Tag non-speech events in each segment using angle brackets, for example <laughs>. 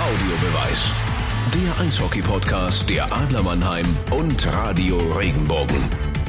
Audiobeweis. Der Eishockey-Podcast der Adler Mannheim und Radio Regenbogen.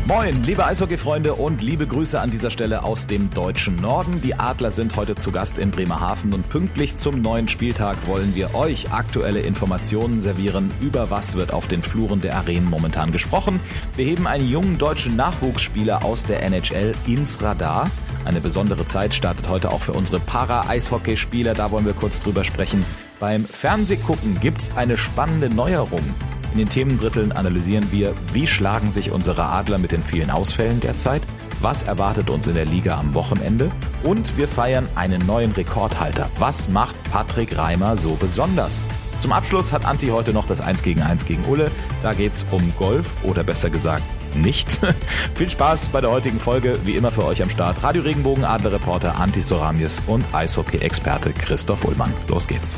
Moin, liebe Eishockey-Freunde und liebe Grüße an dieser Stelle aus dem deutschen Norden. Die Adler sind heute zu Gast in Bremerhaven und pünktlich zum neuen Spieltag wollen wir euch aktuelle Informationen servieren, über was wird auf den Fluren der Arenen momentan gesprochen. Wir heben einen jungen deutschen Nachwuchsspieler aus der NHL ins Radar. Eine besondere Zeit startet heute auch für unsere Para-Eishockeyspieler, da wollen wir kurz drüber sprechen. Beim Fernsehgucken gibt's eine spannende Neuerung. In den Themendritteln analysieren wir, wie schlagen sich unsere Adler mit den vielen Ausfällen derzeit, was erwartet uns in der Liga am Wochenende und wir feiern einen neuen Rekordhalter. Was macht Patrick Reimer so besonders? Zum Abschluss hat Anti heute noch das 1 gegen 1 gegen Ulle. Da geht's um Golf oder besser gesagt nicht. <laughs> Viel Spaß bei der heutigen Folge. Wie immer für euch am Start Radio Regenbogen, Adlerreporter Anti Soramies und Eishockey-Experte Christoph Ullmann. Los geht's.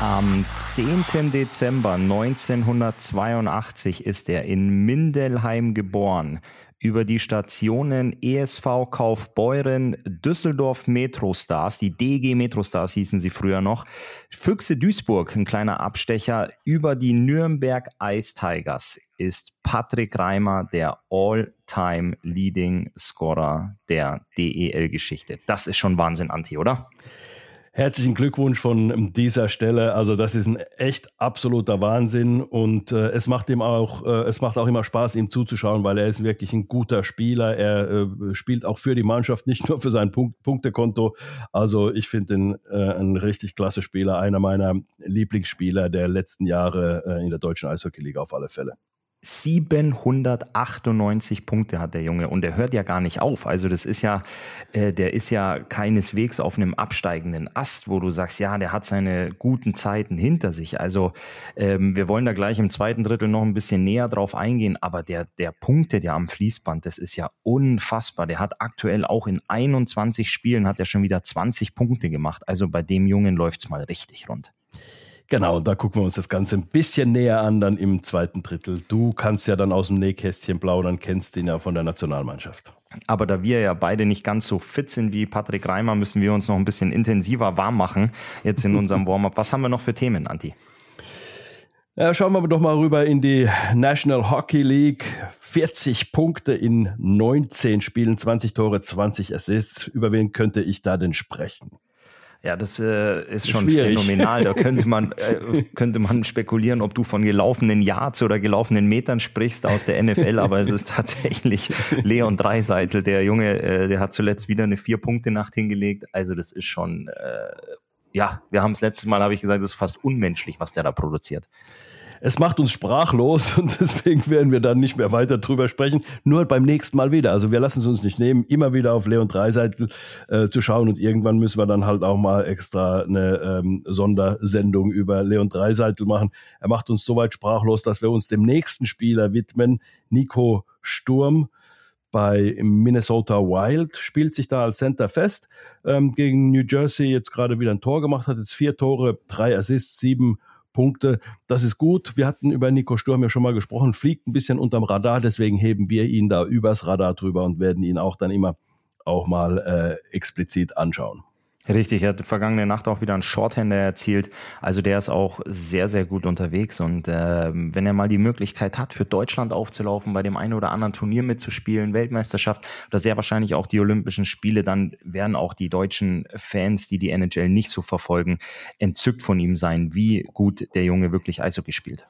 Am 10. Dezember 1982 ist er in Mindelheim geboren. Über die Stationen ESV Kaufbeuren, Düsseldorf Metrostars, die DG Metrostars hießen sie früher noch, Füchse Duisburg, ein kleiner Abstecher, über die Nürnberg Ice Tigers ist Patrick Reimer der All-Time Leading Scorer der DEL-Geschichte. Das ist schon Wahnsinn, Anti, oder? Herzlichen Glückwunsch von dieser Stelle. Also das ist ein echt absoluter Wahnsinn und äh, es macht ihm auch, äh, es macht auch immer Spaß, ihm zuzuschauen, weil er ist wirklich ein guter Spieler. Er äh, spielt auch für die Mannschaft, nicht nur für sein Punkt Punktekonto. Also ich finde ihn äh, ein richtig klasse Spieler, einer meiner Lieblingsspieler der letzten Jahre äh, in der deutschen Eishockey-Liga auf alle Fälle. 798 Punkte hat der Junge und der hört ja gar nicht auf. Also das ist ja, äh, der ist ja keineswegs auf einem absteigenden Ast, wo du sagst, ja, der hat seine guten Zeiten hinter sich. Also ähm, wir wollen da gleich im zweiten Drittel noch ein bisschen näher drauf eingehen, aber der, der punktet ja am Fließband, das ist ja unfassbar. Der hat aktuell auch in 21 Spielen hat er schon wieder 20 Punkte gemacht. Also bei dem Jungen läuft's mal richtig rund. Genau, da gucken wir uns das Ganze ein bisschen näher an, dann im zweiten Drittel. Du kannst ja dann aus dem Nähkästchen plaudern, kennst ihn ja von der Nationalmannschaft. Aber da wir ja beide nicht ganz so fit sind wie Patrick Reimer, müssen wir uns noch ein bisschen intensiver warm machen jetzt in unserem <laughs> Warm-up. Was haben wir noch für Themen, Anti? Ja, schauen wir doch mal rüber in die National Hockey League. 40 Punkte in 19 Spielen, 20 Tore, 20 Assists. Über wen könnte ich da denn sprechen? Ja, das äh, ist schon Schwierig. phänomenal. Da könnte man, <laughs> äh, könnte man spekulieren, ob du von gelaufenen Yards oder gelaufenen Metern sprichst aus der NFL, aber es ist tatsächlich <laughs> Leon Dreiseitel. Der Junge, äh, der hat zuletzt wieder eine Vier-Punkte-Nacht hingelegt. Also das ist schon, äh, ja, wir haben es letztes Mal, habe ich gesagt, das ist fast unmenschlich, was der da produziert es macht uns sprachlos <laughs> und deswegen werden wir dann nicht mehr weiter drüber sprechen. Nur beim nächsten Mal wieder. Also wir lassen es uns nicht nehmen, immer wieder auf Leon Dreiseitel äh, zu schauen und irgendwann müssen wir dann halt auch mal extra eine ähm, Sondersendung über Leon Dreiseitel machen. Er macht uns so weit sprachlos, dass wir uns dem nächsten Spieler widmen, Nico Sturm bei Minnesota Wild, spielt sich da als Center fest. Ähm, gegen New Jersey jetzt gerade wieder ein Tor gemacht, hat jetzt vier Tore, drei Assists, sieben Punkte. Das ist gut. Wir hatten über Nico Sturm ja schon mal gesprochen, fliegt ein bisschen unterm Radar, deswegen heben wir ihn da übers Radar drüber und werden ihn auch dann immer auch mal äh, explizit anschauen. Richtig, er hat vergangene Nacht auch wieder einen Shorthander erzielt. Also der ist auch sehr, sehr gut unterwegs. Und äh, wenn er mal die Möglichkeit hat, für Deutschland aufzulaufen, bei dem einen oder anderen Turnier mitzuspielen, Weltmeisterschaft oder sehr wahrscheinlich auch die Olympischen Spiele, dann werden auch die deutschen Fans, die die NHL nicht so verfolgen, entzückt von ihm sein, wie gut der Junge wirklich Eishockey spielt.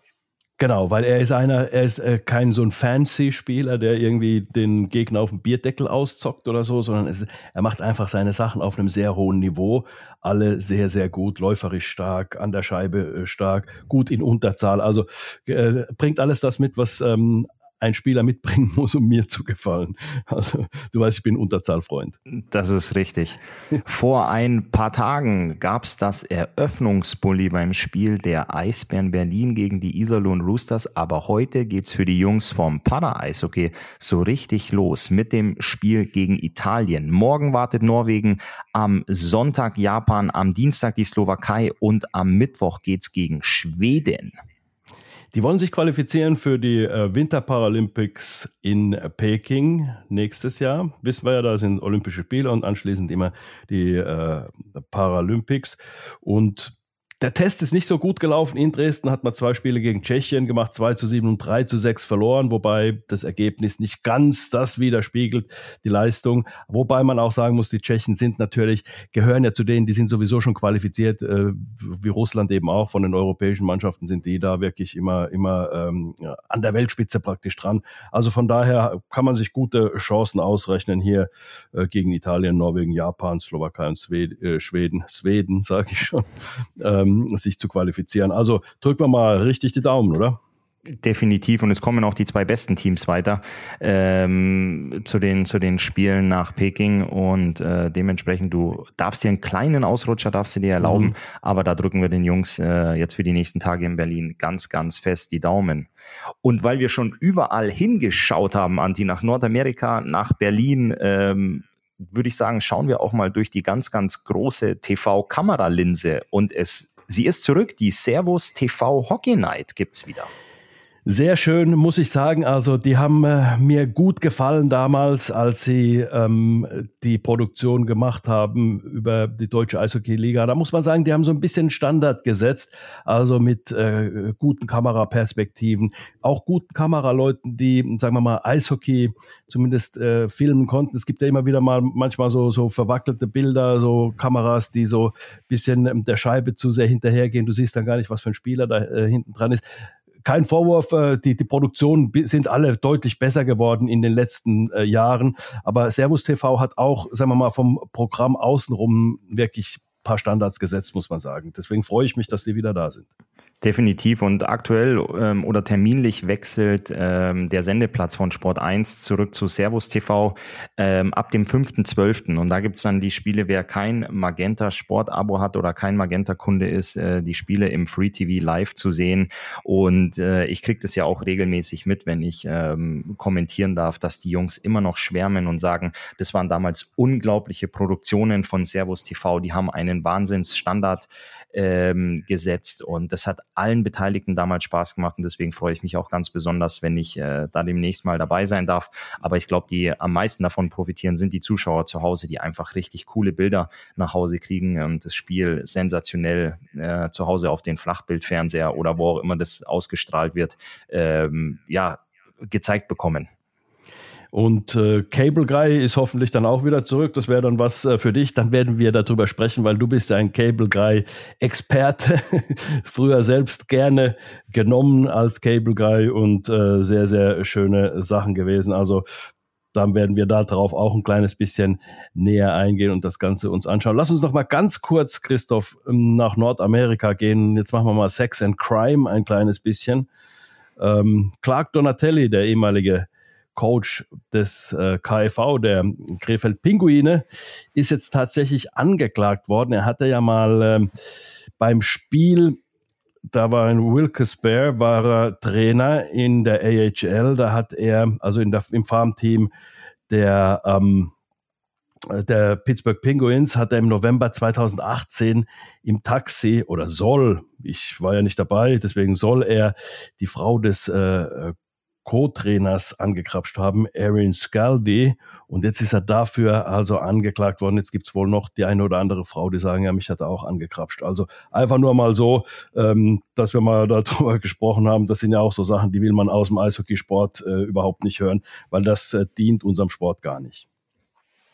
Genau, weil er ist einer, er ist äh, kein so ein Fancy-Spieler, der irgendwie den Gegner auf dem Bierdeckel auszockt oder so, sondern es, er macht einfach seine Sachen auf einem sehr hohen Niveau. Alle sehr, sehr gut, läuferisch stark, an der Scheibe äh, stark, gut in Unterzahl. Also äh, bringt alles das mit, was ähm, ein Spieler mitbringen muss, um mir zu gefallen. Also du weißt, ich bin Unterzahlfreund. Das ist richtig. Vor ein paar Tagen gab es das Eröffnungsbully beim Spiel der Eisbären Berlin gegen die Iserlohn Roosters, aber heute geht es für die Jungs vom Para-Eishockey so richtig los mit dem Spiel gegen Italien. Morgen wartet Norwegen, am Sonntag Japan, am Dienstag die Slowakei und am Mittwoch geht es gegen Schweden. Die wollen sich qualifizieren für die äh, Winterparalympics in Peking nächstes Jahr. Wissen wir ja, da sind Olympische Spiele und anschließend immer die äh, Paralympics. Und der Test ist nicht so gut gelaufen. In Dresden hat man zwei Spiele gegen Tschechien gemacht, 2 zu 7 und 3 zu 6 verloren, wobei das Ergebnis nicht ganz das widerspiegelt, die Leistung. Wobei man auch sagen muss, die Tschechen sind natürlich, gehören ja zu denen, die sind sowieso schon qualifiziert, äh, wie Russland eben auch. Von den europäischen Mannschaften sind die da wirklich immer, immer ähm, an der Weltspitze praktisch dran. Also von daher kann man sich gute Chancen ausrechnen hier äh, gegen Italien, Norwegen, Japan, Slowakei und Schweden, äh, Schweden, Schweden <laughs> sage ich schon. Ähm, ähm, sich zu qualifizieren. Also drücken wir mal richtig die Daumen, oder? Definitiv und es kommen auch die zwei besten Teams weiter ähm, zu, den, zu den Spielen nach Peking und äh, dementsprechend du darfst dir einen kleinen Ausrutscher darfst du dir erlauben, mhm. aber da drücken wir den Jungs äh, jetzt für die nächsten Tage in Berlin ganz, ganz fest die Daumen. Und weil wir schon überall hingeschaut haben, Anti, nach Nordamerika, nach Berlin, ähm, würde ich sagen, schauen wir auch mal durch die ganz, ganz große TV-Kameralinse und es Sie ist zurück. Die Servus TV Hockey Night gibt's wieder. Sehr schön, muss ich sagen. Also die haben äh, mir gut gefallen damals, als sie ähm, die Produktion gemacht haben über die deutsche Eishockey-Liga. Da muss man sagen, die haben so ein bisschen Standard gesetzt, also mit äh, guten Kameraperspektiven, auch guten Kameraleuten, die, sagen wir mal, Eishockey zumindest äh, filmen konnten. Es gibt ja immer wieder mal manchmal so, so verwackelte Bilder, so Kameras, die so ein bisschen der Scheibe zu sehr hinterhergehen. Du siehst dann gar nicht, was für ein Spieler da äh, hinten dran ist kein Vorwurf, äh, die, die Produktionen sind alle deutlich besser geworden in den letzten äh, Jahren. Aber Servus TV hat auch, sagen wir mal, vom Programm außenrum wirklich paar Standards gesetzt, muss man sagen. Deswegen freue ich mich, dass die wieder da sind. Definitiv und aktuell ähm, oder terminlich wechselt ähm, der Sendeplatz von Sport 1 zurück zu Servus TV ähm, ab dem 5.12. Und da gibt's dann die Spiele, wer kein Magenta Sport-Abo hat oder kein Magenta-Kunde ist, äh, die Spiele im Free TV live zu sehen. Und äh, ich kriege das ja auch regelmäßig mit, wenn ich ähm, kommentieren darf, dass die Jungs immer noch schwärmen und sagen, das waren damals unglaubliche Produktionen von Servus TV, die haben einen Wahnsinnsstandard ähm, gesetzt und das hat allen Beteiligten damals Spaß gemacht und deswegen freue ich mich auch ganz besonders, wenn ich äh, da demnächst mal dabei sein darf. Aber ich glaube, die am meisten davon profitieren sind die Zuschauer zu Hause, die einfach richtig coole Bilder nach Hause kriegen und das Spiel sensationell äh, zu Hause auf den Flachbildfernseher oder wo auch immer das ausgestrahlt wird, ähm, ja, gezeigt bekommen. Und äh, Cable Guy ist hoffentlich dann auch wieder zurück. Das wäre dann was äh, für dich. Dann werden wir darüber sprechen, weil du bist ein Cable Guy Experte. <laughs> Früher selbst gerne genommen als Cable Guy und äh, sehr, sehr schöne Sachen gewesen. Also dann werden wir darauf auch ein kleines bisschen näher eingehen und das Ganze uns anschauen. Lass uns noch mal ganz kurz, Christoph, nach Nordamerika gehen. Jetzt machen wir mal Sex and Crime ein kleines bisschen. Ähm, Clark Donatelli, der ehemalige Coach des äh, KFV, der Krefeld Pinguine, ist jetzt tatsächlich angeklagt worden. Er hatte ja mal ähm, beim Spiel, da war ein Wilkes Bear, war er Trainer in der AHL. Da hat er, also in der, im Farmteam der, ähm, der Pittsburgh Penguins, hat er im November 2018 im Taxi oder soll, ich war ja nicht dabei, deswegen soll er die Frau des äh, Co-Trainers angekrapscht haben, Aaron Scaldi. Und jetzt ist er dafür also angeklagt worden. Jetzt gibt es wohl noch die eine oder andere Frau, die sagen, ja, mich hat er auch angekrapscht. Also einfach nur mal so, ähm, dass wir mal <laughs> darüber gesprochen haben. Das sind ja auch so Sachen, die will man aus dem Eishockeysport äh, überhaupt nicht hören, weil das äh, dient unserem Sport gar nicht.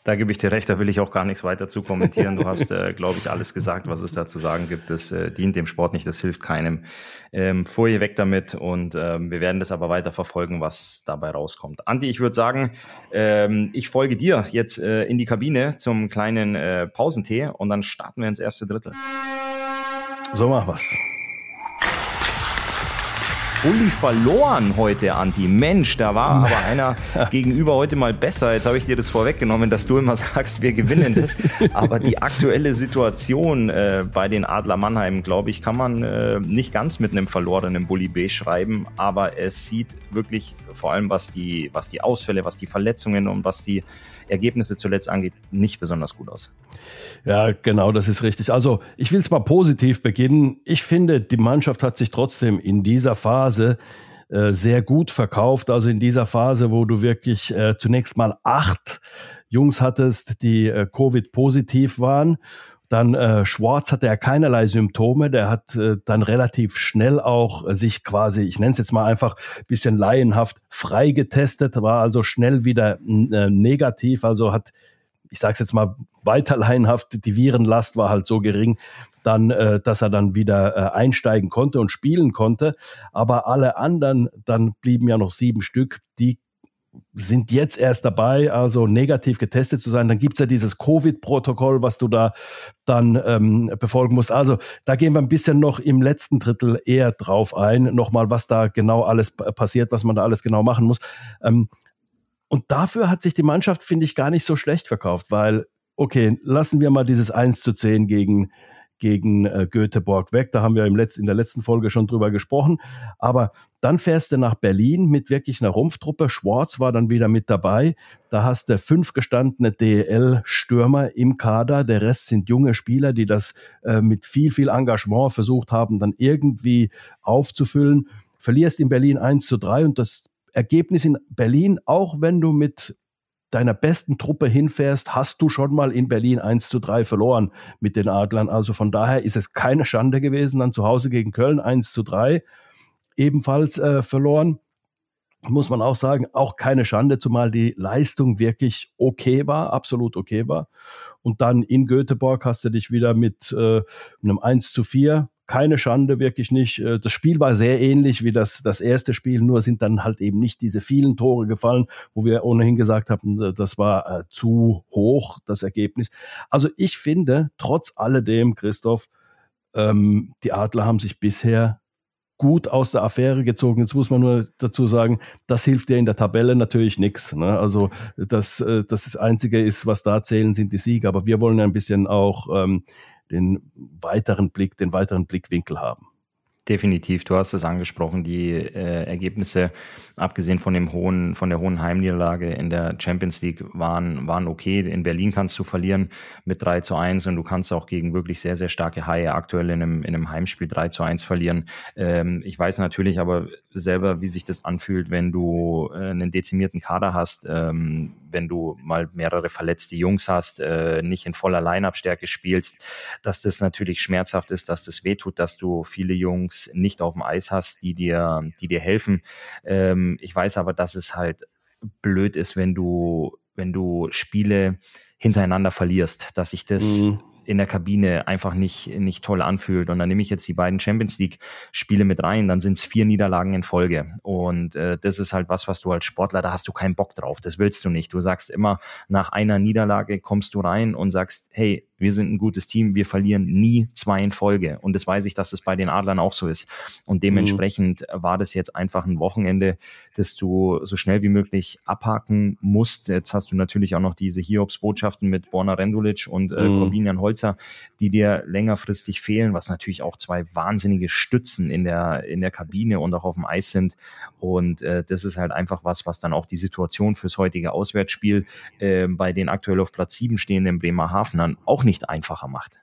Da gebe ich dir recht, da will ich auch gar nichts weiter zu kommentieren. Du hast, äh, glaube ich, alles gesagt, was es da zu sagen gibt. Das äh, dient dem Sport nicht, das hilft keinem. Ähm, Folie weg damit und ähm, wir werden das aber weiter verfolgen, was dabei rauskommt. Anti, ich würde sagen, ähm, ich folge dir jetzt äh, in die Kabine zum kleinen äh, Pausentee und dann starten wir ins erste Drittel. So mach was. Bulli verloren heute, Anti. Mensch, da war aber <laughs> einer gegenüber heute mal besser. Jetzt habe ich dir das vorweggenommen, dass du immer <laughs> sagst, wir gewinnen das. Aber die aktuelle Situation äh, bei den Adler Mannheim, glaube ich, kann man äh, nicht ganz mit einem verlorenen Bulli B schreiben. Aber es sieht wirklich vor allem, was die, was die Ausfälle, was die Verletzungen und was die Ergebnisse zuletzt angeht, nicht besonders gut aus. Ja, genau, das ist richtig. Also ich will es mal positiv beginnen. Ich finde, die Mannschaft hat sich trotzdem in dieser Phase äh, sehr gut verkauft. Also in dieser Phase, wo du wirklich äh, zunächst mal acht Jungs hattest, die äh, Covid-positiv waren. Dann äh, Schwarz hatte ja keinerlei Symptome. Der hat äh, dann relativ schnell auch äh, sich quasi, ich nenne es jetzt mal einfach ein bisschen laienhaft, frei getestet, war also schnell wieder äh, negativ, also hat ich sage es jetzt mal weiter laienhaft, die Virenlast war halt so gering, dann, äh, dass er dann wieder äh, einsteigen konnte und spielen konnte. Aber alle anderen, dann blieben ja noch sieben Stück, sind jetzt erst dabei, also negativ getestet zu sein. Dann gibt es ja dieses Covid-Protokoll, was du da dann ähm, befolgen musst. Also da gehen wir ein bisschen noch im letzten Drittel eher drauf ein, nochmal, was da genau alles passiert, was man da alles genau machen muss. Ähm, und dafür hat sich die Mannschaft, finde ich, gar nicht so schlecht verkauft, weil, okay, lassen wir mal dieses 1 zu 10 gegen, gegen äh, Göteborg weg. Da haben wir im Letz-, in der letzten Folge schon drüber gesprochen. Aber dann fährst du nach Berlin mit wirklich einer Rumpftruppe. Schwarz war dann wieder mit dabei. Da hast du fünf gestandene DEL-Stürmer im Kader. Der Rest sind junge Spieler, die das äh, mit viel, viel Engagement versucht haben, dann irgendwie aufzufüllen. Verlierst in Berlin 1 zu 3 und das Ergebnis in Berlin, auch wenn du mit deiner besten Truppe hinfährst, hast du schon mal in Berlin 1 zu 3 verloren mit den Adlern. Also von daher ist es keine Schande gewesen, dann zu Hause gegen Köln 1 zu 3 ebenfalls äh, verloren. Muss man auch sagen, auch keine Schande, zumal die Leistung wirklich okay war, absolut okay war. Und dann in Göteborg hast du dich wieder mit äh, einem 1 zu 4 keine Schande, wirklich nicht. Äh, das Spiel war sehr ähnlich wie das, das erste Spiel, nur sind dann halt eben nicht diese vielen Tore gefallen, wo wir ohnehin gesagt haben, äh, das war äh, zu hoch, das Ergebnis. Also ich finde, trotz alledem, Christoph, ähm, die Adler haben sich bisher gut aus der Affäre gezogen. Jetzt muss man nur dazu sagen, das hilft dir in der Tabelle natürlich nichts. Ne? Also das, das Einzige ist, was da zählen, sind die Siege. Aber wir wollen ein bisschen auch ähm, den weiteren Blick, den weiteren Blickwinkel haben. Definitiv, du hast es angesprochen, die äh, Ergebnisse, abgesehen von dem hohen, von der hohen Heimniederlage in der Champions League, waren, waren okay. In Berlin kannst du verlieren mit 3 zu 1 und du kannst auch gegen wirklich sehr, sehr starke Haie aktuell in einem, in einem Heimspiel 3 zu 1 verlieren. Ähm, ich weiß natürlich aber selber, wie sich das anfühlt, wenn du äh, einen dezimierten Kader hast, ähm, wenn du mal mehrere verletzte Jungs hast, äh, nicht in voller Line-Up-Stärke spielst, dass das natürlich schmerzhaft ist, dass das wehtut, dass du viele Jungs Jungs nicht auf dem Eis hast, die dir, die dir helfen. Ähm, ich weiß aber, dass es halt blöd ist, wenn du, wenn du Spiele hintereinander verlierst, dass sich das mhm in der Kabine einfach nicht, nicht toll anfühlt. Und dann nehme ich jetzt die beiden Champions League-Spiele mit rein, dann sind es vier Niederlagen in Folge. Und äh, das ist halt was, was du als Sportler, da hast du keinen Bock drauf. Das willst du nicht. Du sagst immer, nach einer Niederlage kommst du rein und sagst, hey, wir sind ein gutes Team, wir verlieren nie zwei in Folge. Und das weiß ich, dass das bei den Adlern auch so ist. Und dementsprechend mhm. war das jetzt einfach ein Wochenende, das du so schnell wie möglich abhaken musst. Jetzt hast du natürlich auch noch diese Hiobs-Botschaften mit Borna Rendulic und äh, mhm. Corbinian Holzer, die dir längerfristig fehlen, was natürlich auch zwei wahnsinnige Stützen in der, in der Kabine und auch auf dem Eis sind. Und äh, das ist halt einfach was, was dann auch die Situation fürs heutige Auswärtsspiel äh, bei den aktuell auf Platz 7 stehenden Bremerhavenern auch nicht nicht einfacher macht.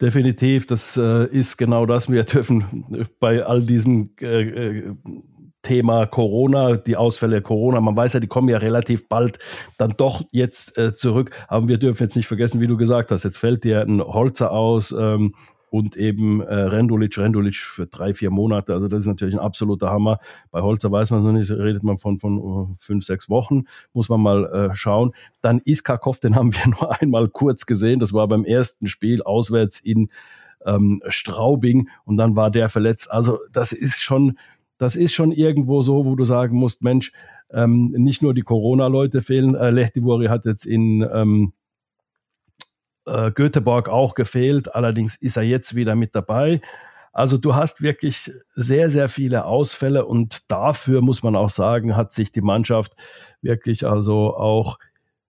Definitiv, das äh, ist genau das. Wir <laughs> dürfen bei all diesem äh, äh, Thema Corona, die Ausfälle Corona, man weiß ja, die kommen ja relativ bald dann doch jetzt äh, zurück. Aber wir dürfen jetzt nicht vergessen, wie du gesagt hast, jetzt fällt dir ein Holzer aus, ähm, und eben äh, Rendulic, Rendulic für drei, vier Monate. Also das ist natürlich ein absoluter Hammer. Bei Holzer weiß man es noch nicht, redet man von, von uh, fünf, sechs Wochen, muss man mal äh, schauen. Dann Iskakov, den haben wir <laughs> nur einmal kurz gesehen. Das war beim ersten Spiel auswärts in ähm, Straubing und dann war der verletzt. Also das ist schon, das ist schon irgendwo so, wo du sagen musst, Mensch, ähm, nicht nur die Corona-Leute fehlen. Äh, Lehtivori hat jetzt in ähm, äh, Göteborg auch gefehlt. Allerdings ist er jetzt wieder mit dabei. Also du hast wirklich sehr, sehr viele Ausfälle und dafür muss man auch sagen, hat sich die Mannschaft wirklich also auch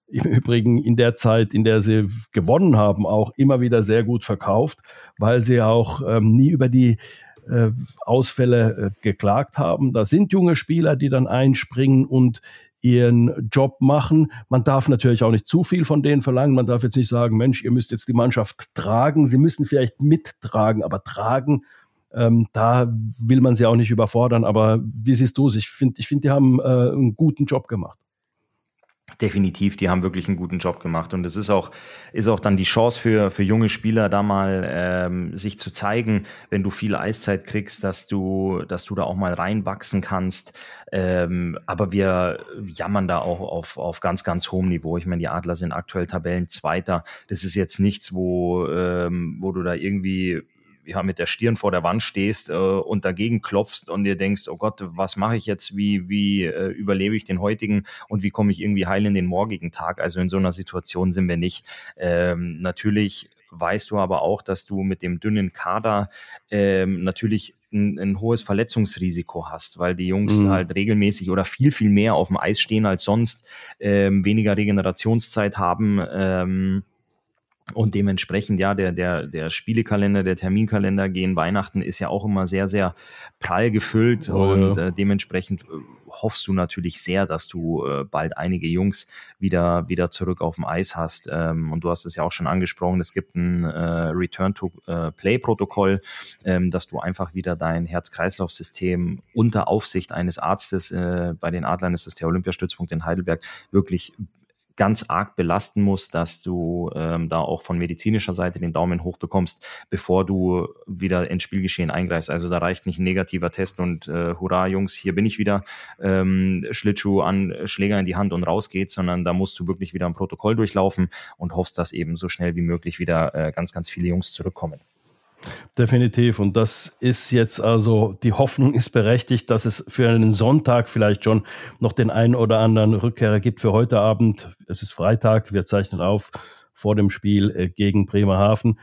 im <laughs> Übrigen in der Zeit, in der sie gewonnen haben, auch immer wieder sehr gut verkauft, weil sie auch ähm, nie über die äh, Ausfälle äh, geklagt haben. Da sind junge Spieler, die dann einspringen und ihren Job machen. Man darf natürlich auch nicht zu viel von denen verlangen. Man darf jetzt nicht sagen, Mensch, ihr müsst jetzt die Mannschaft tragen. Sie müssen vielleicht mittragen, aber tragen, ähm, da will man sie auch nicht überfordern. Aber wie siehst du es? Ich finde, ich finde, die haben äh, einen guten Job gemacht. Definitiv, die haben wirklich einen guten Job gemacht und es ist auch ist auch dann die Chance für für junge Spieler da mal ähm, sich zu zeigen, wenn du viel Eiszeit kriegst, dass du dass du da auch mal reinwachsen kannst. Ähm, aber wir jammern da auch auf auf ganz ganz hohem Niveau. Ich meine, die Adler sind aktuell Tabellenzweiter. Das ist jetzt nichts, wo ähm, wo du da irgendwie ja, mit der Stirn vor der Wand stehst äh, und dagegen klopfst und dir denkst, oh Gott, was mache ich jetzt, wie, wie äh, überlebe ich den heutigen und wie komme ich irgendwie heil in den morgigen Tag? Also in so einer Situation sind wir nicht. Ähm, natürlich weißt du aber auch, dass du mit dem dünnen Kader ähm, natürlich ein, ein, hohes Verletzungsrisiko hast, weil die Jungs mhm. halt regelmäßig oder viel, viel mehr auf dem Eis stehen als sonst, ähm, weniger Regenerationszeit haben. Ähm, und dementsprechend, ja, der, der, der Spielekalender, der Terminkalender gegen Weihnachten ist ja auch immer sehr, sehr prall gefüllt. Oh, und ja. äh, dementsprechend äh, hoffst du natürlich sehr, dass du äh, bald einige Jungs wieder, wieder zurück auf dem Eis hast. Ähm, und du hast es ja auch schon angesprochen, es gibt ein äh, Return-to-Play-Protokoll, äh, ähm, dass du einfach wieder dein Herz-Kreislauf-System unter Aufsicht eines Arztes, äh, bei den Adlern ist das der Olympiastützpunkt in Heidelberg, wirklich ganz arg belasten muss, dass du ähm, da auch von medizinischer Seite den Daumen hoch bekommst, bevor du wieder ins Spielgeschehen eingreifst. Also da reicht nicht ein negativer Test und äh, hurra, Jungs, hier bin ich wieder, ähm, Schlittschuh an, Schläger in die Hand und raus geht's, sondern da musst du wirklich wieder ein Protokoll durchlaufen und hoffst, dass eben so schnell wie möglich wieder äh, ganz, ganz viele Jungs zurückkommen. Definitiv. Und das ist jetzt also, die Hoffnung ist berechtigt, dass es für einen Sonntag vielleicht schon noch den einen oder anderen Rückkehrer gibt für heute Abend. Es ist Freitag, wir zeichnen auf vor dem Spiel äh, gegen Bremerhaven.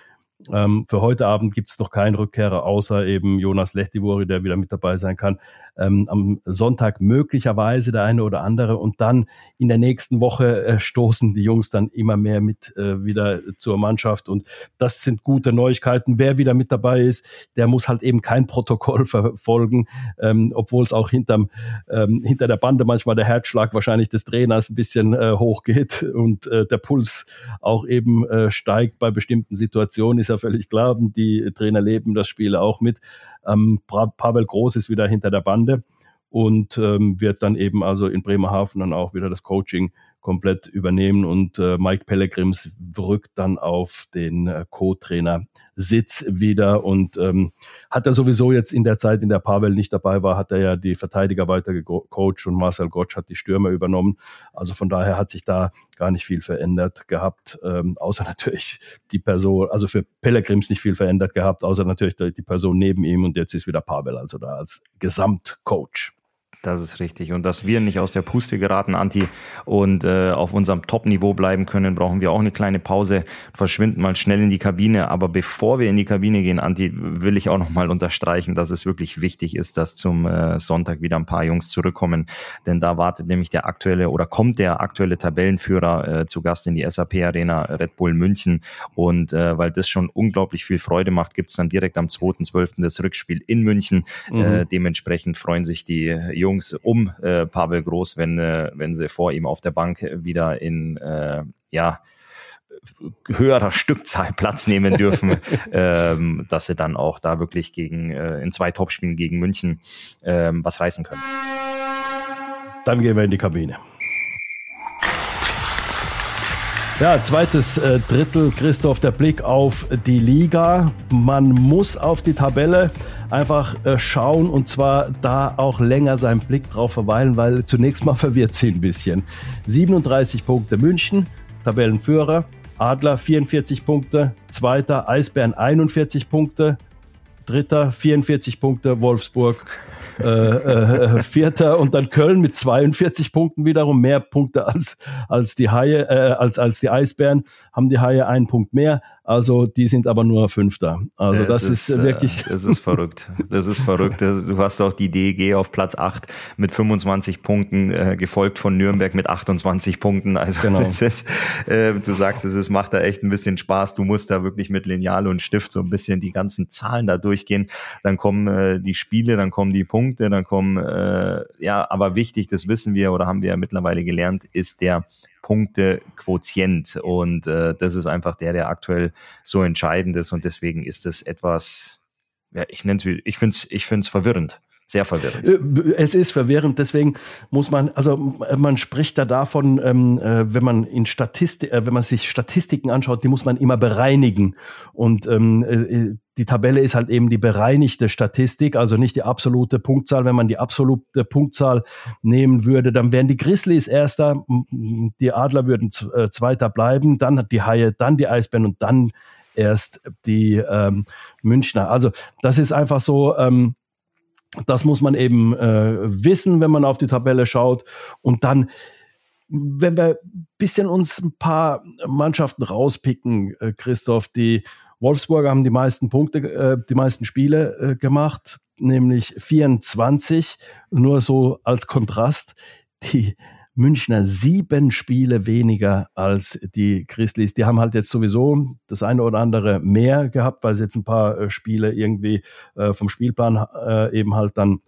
Ähm, für heute Abend gibt es noch keinen Rückkehrer, außer eben Jonas Lechtivori, der wieder mit dabei sein kann. Ähm, am Sonntag möglicherweise der eine oder andere. Und dann in der nächsten Woche äh, stoßen die Jungs dann immer mehr mit äh, wieder zur Mannschaft. Und das sind gute Neuigkeiten. Wer wieder mit dabei ist, der muss halt eben kein Protokoll <laughs> verfolgen, ähm, obwohl es auch hinterm, ähm, hinter der Bande manchmal der Herzschlag wahrscheinlich des Trainers ein bisschen äh, hochgeht und äh, der Puls auch eben äh, steigt bei bestimmten Situationen, ist ja völlig klar. Die Trainer leben das Spiel auch mit. Ähm, Pavel Groß ist wieder hinter der Bande und ähm, wird dann eben also in Bremerhaven dann auch wieder das Coaching komplett übernehmen und äh, Mike Pellegrims rückt dann auf den äh, Co-Trainer Sitz wieder und ähm, hat er sowieso jetzt in der Zeit, in der Pavel nicht dabei war, hat er ja die Verteidiger weiter gecoacht und Marcel Gottsch hat die Stürmer übernommen. Also von daher hat sich da gar nicht viel verändert gehabt, ähm, außer natürlich die Person, also für Pellegrims nicht viel verändert gehabt, außer natürlich die Person neben ihm und jetzt ist wieder Pavel also da als Gesamtcoach. Das ist richtig. Und dass wir nicht aus der Puste geraten, Anti, und äh, auf unserem Top-Niveau bleiben können, brauchen wir auch eine kleine Pause, verschwinden mal schnell in die Kabine. Aber bevor wir in die Kabine gehen, Anti, will ich auch nochmal unterstreichen, dass es wirklich wichtig ist, dass zum äh, Sonntag wieder ein paar Jungs zurückkommen. Denn da wartet nämlich der aktuelle oder kommt der aktuelle Tabellenführer äh, zu Gast in die SAP Arena Red Bull München. Und äh, weil das schon unglaublich viel Freude macht, gibt's dann direkt am 2.12. das Rückspiel in München. Mhm. Äh, dementsprechend freuen sich die Jungs Jungs um äh, Pavel Groß, wenn, äh, wenn sie vor ihm auf der Bank wieder in, äh, ja, höherer Stückzahl Platz nehmen dürfen, <laughs> ähm, dass sie dann auch da wirklich gegen äh, in zwei Topspielen gegen München ähm, was reißen können. Dann gehen wir in die Kabine. Ja, zweites äh, Drittel, Christoph, der Blick auf die Liga. Man muss auf die Tabelle einfach äh, schauen und zwar da auch länger seinen Blick drauf verweilen, weil zunächst mal <laughs> verwirrt sie ein bisschen. 37 Punkte München, Tabellenführer, Adler 44 Punkte, zweiter Eisbären 41 Punkte, dritter 44 Punkte, Wolfsburg äh, äh, Vierter und dann Köln mit 42 Punkten wiederum, mehr Punkte als, als die Haie, äh, als, als die Eisbären, haben die Haie einen Punkt mehr. Also die sind aber nur Fünfter. Also das ist, ist, wirklich. <laughs> Das ist verrückt. Das ist verrückt. Du hast auch die DEG auf Platz 8 mit 25 Punkten, äh, gefolgt von Nürnberg mit 28 Punkten. Also genau. ist, äh, du sagst, es ist, macht da echt ein bisschen Spaß. Du musst da wirklich mit Lineal und Stift so ein bisschen die ganzen Zahlen da durchgehen. Dann kommen äh, die Spiele, dann kommen die Punkte, dann kommen, äh, ja, aber wichtig, das wissen wir oder haben wir ja mittlerweile gelernt, ist der Punkte-Quotient. Und äh, das ist einfach der, der aktuell so entscheidend ist. Und deswegen ist es etwas, ja, ich nenne es, ich finde es ich find's verwirrend sehr verwirrend. Äh, es ist verwirrend, deswegen muss man, also man spricht da davon, ähm, äh, wenn man in Statistik, äh, wenn man sich Statistiken anschaut, die muss man immer bereinigen. Und ähm, äh, die Tabelle ist halt eben die bereinigte Statistik, also nicht die absolute Punktzahl. Wenn man die absolute Punktzahl nehmen würde, dann wären die Grizzlies erster, die Adler würden äh, zweiter bleiben, dann die Haie, dann die Eisbären und dann erst die ähm, Münchner. Also das ist einfach so, ähm, das muss man eben äh, wissen, wenn man auf die Tabelle schaut. Und dann, wenn wir bisschen uns ein paar Mannschaften rauspicken, äh, Christoph, die Wolfsburger haben die meisten Punkte, äh, die meisten Spiele äh, gemacht, nämlich 24. Nur so als Kontrast. Die Münchner sieben Spiele weniger als die Christlis. Die haben halt jetzt sowieso das eine oder andere mehr gehabt, weil sie jetzt ein paar äh, Spiele irgendwie äh, vom Spielplan äh, eben halt dann